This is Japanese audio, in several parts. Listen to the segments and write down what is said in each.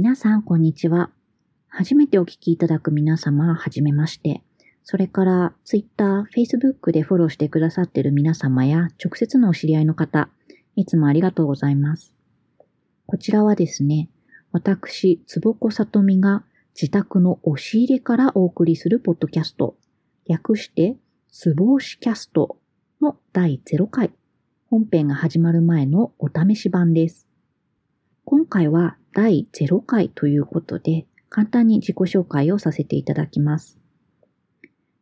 皆さん、こんにちは。初めてお聞きいただく皆様、はじめまして。それから、Twitter、Facebook でフォローしてくださっている皆様や、直接のお知り合いの方、いつもありがとうございます。こちらはですね、私、つぼこさとみが自宅の押し入れからお送りするポッドキャスト、略して、つぼ押しキャストの第0回、本編が始まる前のお試し版です。今回は第0回ということで、簡単に自己紹介をさせていただきます。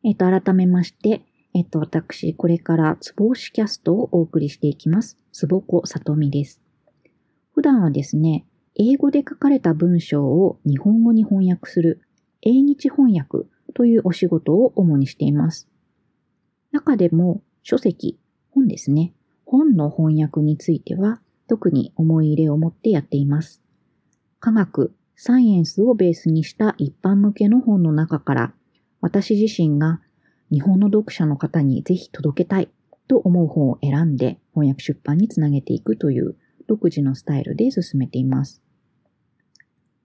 えっ、と、改めまして、えっ、と、私、これからつぼ押しキャストをお送りしていきます。つぼこさとみです。普段はですね、英語で書かれた文章を日本語に翻訳する英日翻訳というお仕事を主にしています。中でも書籍、本ですね。本の翻訳については特に思い入れを持ってやっています。科学、サイエンスをベースにした一般向けの本の中から私自身が日本の読者の方にぜひ届けたいと思う本を選んで翻訳出版につなげていくという独自のスタイルで進めています。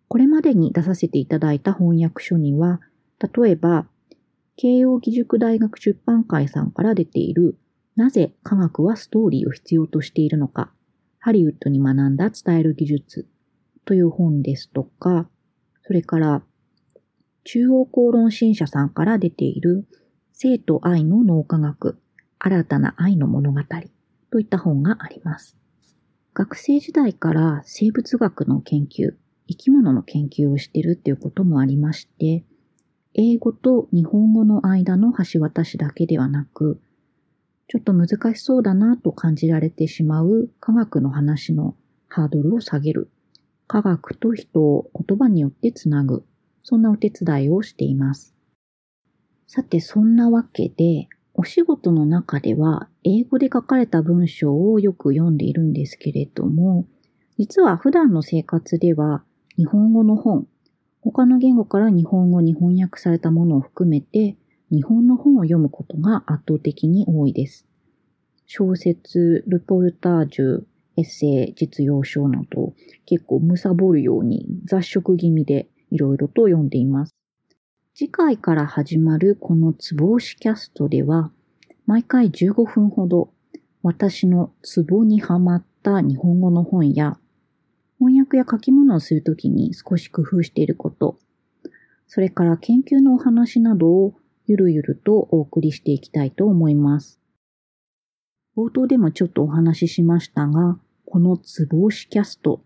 これまでに出させていただいた翻訳書には、例えば、慶応義塾大学出版会さんから出ている、なぜ科学はストーリーを必要としているのか、ハリウッドに学んだ伝える技術という本ですとか、それから、中央公論新社さんから出ている、生と愛の脳科学、新たな愛の物語といった本があります。学生時代から生物学の研究、生き物の研究をしてるっていうこともありまして、英語と日本語の間の橋渡しだけではなく、ちょっと難しそうだなと感じられてしまう科学の話のハードルを下げる。科学と人を言葉によってつなぐ。そんなお手伝いをしています。さて、そんなわけで、お仕事の中では英語で書かれた文章をよく読んでいるんですけれども、実は普段の生活では日本語の本、他の言語から日本語に翻訳されたものを含めて、日本の本を読むことが圧倒的に多いです。小説、ルポルタージュ、エッセイ、実用書など、結構貪るように雑食気味でいろいろと読んでいます。次回から始まるこのツボ押しキャストでは、毎回15分ほど私のツボにはまった日本語の本や翻訳や書き物をするときに少し工夫していること、それから研究のお話などをゆるゆるとお送りしていきたいと思います。冒頭でもちょっとお話ししましたが、このツボ押しキャスト、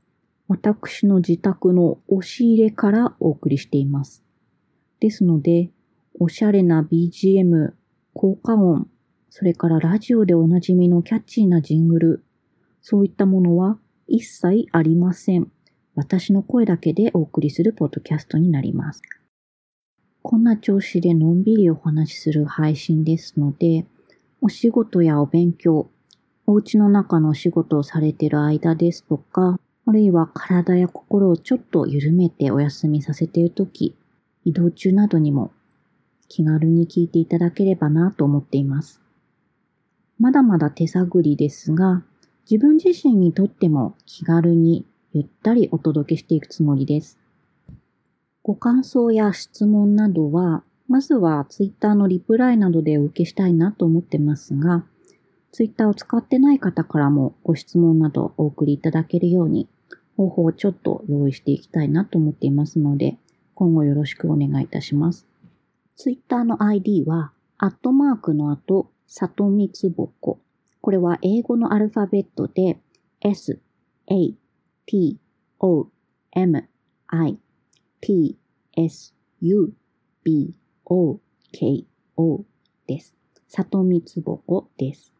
私の自宅の押し入れからお送りしています。ですので、おしゃれな BGM、効果音、それからラジオでおなじみのキャッチーなジングル、そういったものは一切ありません。私の声だけでお送りするポッドキャストになります。こんな調子でのんびりお話しする配信ですので、お仕事やお勉強、お家の中の仕事をされている間ですとか、あるいは体や心をちょっと緩めてお休みさせているとき、移動中などにも気軽に聞いていただければなと思っています。まだまだ手探りですが、自分自身にとっても気軽にゆったりお届けしていくつもりです。ご感想や質問などは、まずは Twitter のリプライなどでお受けしたいなと思ってますが、Twitter を使ってない方からもご質問などお送りいただけるように方法をちょっと用意していきたいなと思っていますので、今後よろしくお願いいたします。Twitter の ID は、アットマークの後、里見つぼここれは英語のアルファベットで S, A, T, O, M, I, T, S, U, B, O, K, O です。里見つぼこです。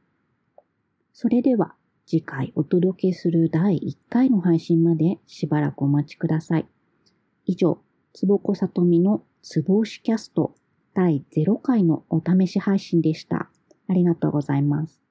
それでは次回お届けする第1回の配信までしばらくお待ちください。以上、つぼこさとみのつぼうしキャスト第0回のお試し配信でした。ありがとうございます。